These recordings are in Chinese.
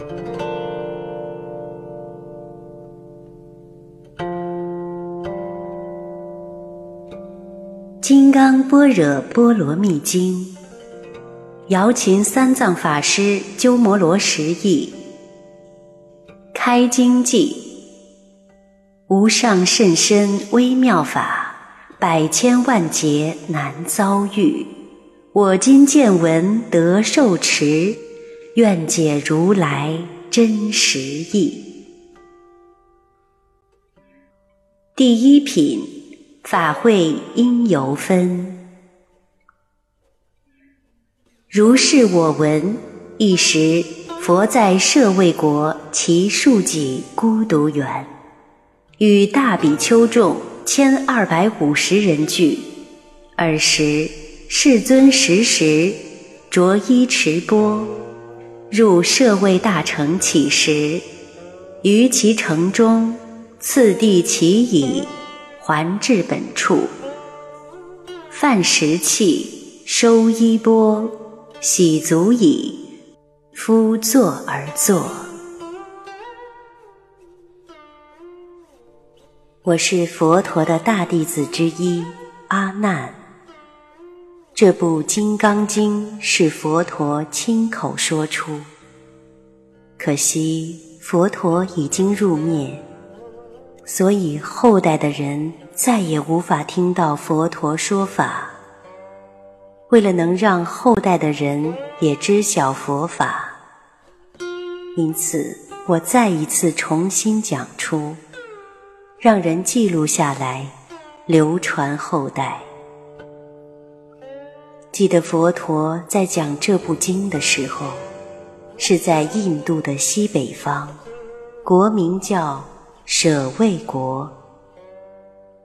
《金刚般若波罗蜜经》，瑶琴三藏法师鸠摩罗什译。开经记：无上甚深微妙法，百千万劫难遭遇。我今见闻得受持，愿解如来真实意。第一品。法会因由分，如是我闻。一时，佛在舍卫国其数己孤独园，与大比丘众千二百五十人聚。尔时，世尊时时着衣持钵，入舍卫大城乞食，于其城中，次第其已。还至本处，饭食器，收衣钵，洗足矣。夫坐而坐。我是佛陀的大弟子之一，阿难。这部《金刚经》是佛陀亲口说出，可惜佛陀已经入灭。所以后代的人再也无法听到佛陀说法。为了能让后代的人也知晓佛法，因此我再一次重新讲出，让人记录下来，流传后代。记得佛陀在讲这部经的时候，是在印度的西北方，国名叫。舍卫国，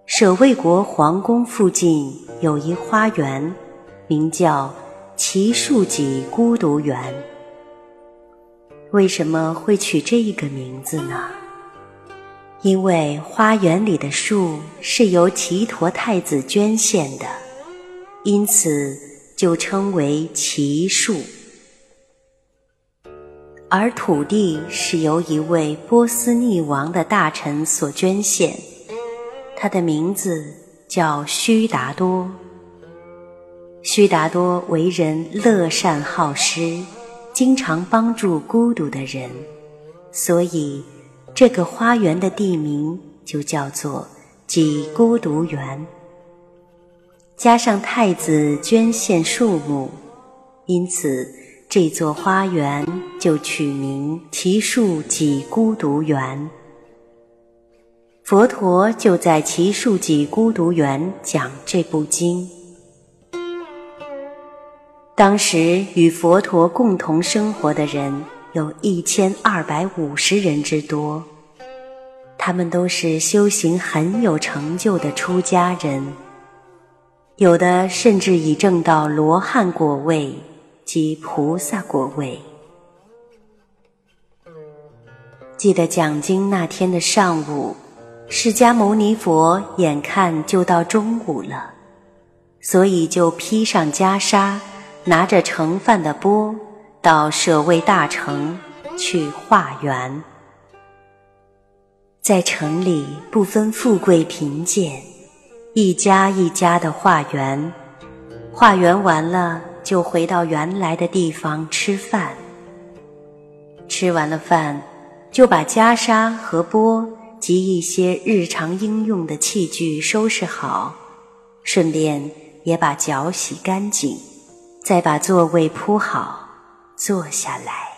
舍卫国皇宫附近有一花园，名叫奇树给孤独园。为什么会取这个名字呢？因为花园里的树是由奇陀太子捐献的，因此就称为奇树。而土地是由一位波斯匿王的大臣所捐献，他的名字叫须达多。须达多为人乐善好施，经常帮助孤独的人，所以这个花园的地名就叫做几孤独园。加上太子捐献树木，因此。这座花园就取名奇树几孤独园。佛陀就在奇树几孤独园讲这部经。当时与佛陀共同生活的人有一千二百五十人之多，他们都是修行很有成就的出家人，有的甚至已证到罗汉果位。及菩萨果位。记得讲经那天的上午，释迦牟尼佛眼看就到中午了，所以就披上袈裟，拿着盛饭的钵，到舍卫大城去化缘。在城里不分富贵贫贱，一家一家的化缘，化缘完了。就回到原来的地方吃饭。吃完了饭，就把袈裟和钵及一些日常应用的器具收拾好，顺便也把脚洗干净，再把座位铺好，坐下来。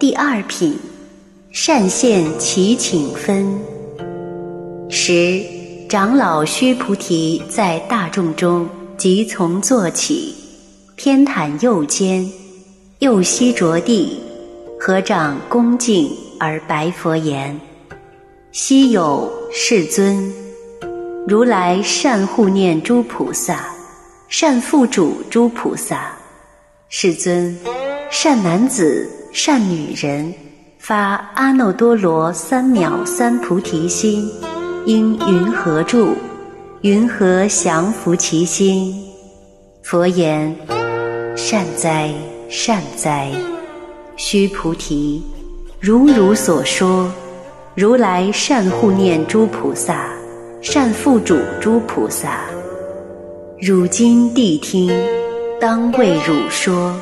第二品，善现其请分。十长老须菩提在大众中即从坐起，偏袒右肩，右膝着地，合掌恭敬而白佛言：“昔有世尊。”如来善护念诸菩萨，善付嘱诸菩萨。世尊，善男子、善女人发阿耨多罗三藐三菩提心，应云何住？云何降伏其心？佛言：善哉，善哉！须菩提，如汝所说，如来善护念诸菩萨，善付嘱诸菩萨。汝今谛听，当为汝说。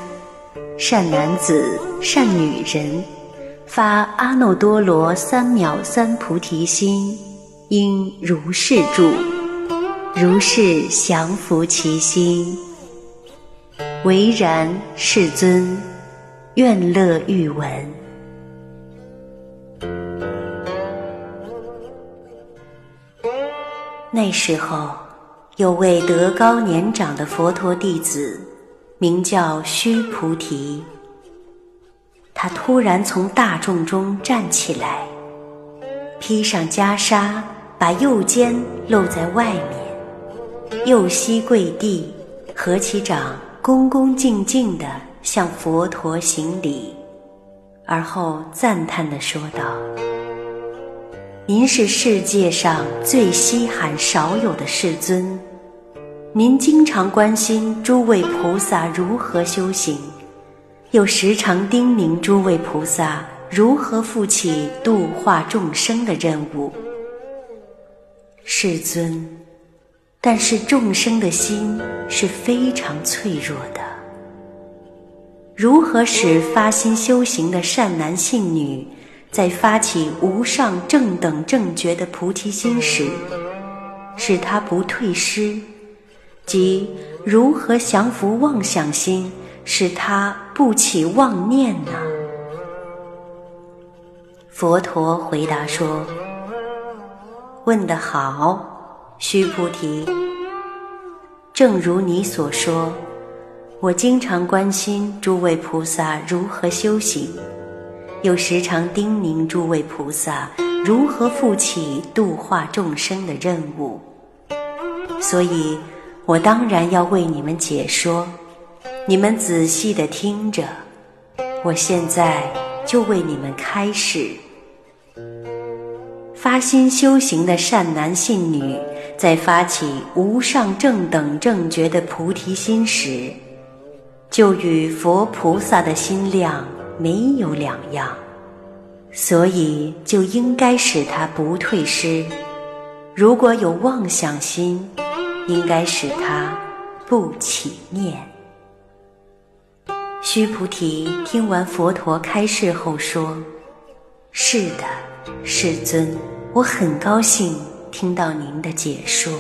善男子，善女人，发阿耨多罗三藐三菩提心，应如是住，如是降伏其心。唯然，世尊。愿乐欲闻。那时候，有位德高年长的佛陀弟子，名叫须菩提。他突然从大众中站起来，披上袈裟，把右肩露在外面，右膝跪地，合起掌，恭恭敬敬的。向佛陀行礼，而后赞叹地说道：“您是世界上最稀罕少有的世尊，您经常关心诸位菩萨如何修行，又时常叮咛诸位菩萨如何负起度化众生的任务。世尊，但是众生的心是非常脆弱的。”如何使发心修行的善男信女，在发起无上正等正觉的菩提心时，使他不退失；即如何降服妄想心，使他不起妄念呢？佛陀回答说：“问得好，须菩提，正如你所说。”我经常关心诸位菩萨如何修行，又时常叮咛诸位菩萨如何负起度化众生的任务，所以，我当然要为你们解说。你们仔细的听着，我现在就为你们开始。发心修行的善男信女，在发起无上正等正觉的菩提心时，就与佛菩萨的心量没有两样，所以就应该使他不退失。如果有妄想心，应该使他不起念。须菩提听完佛陀开示后说：“是的，世尊，我很高兴听到您的解说。”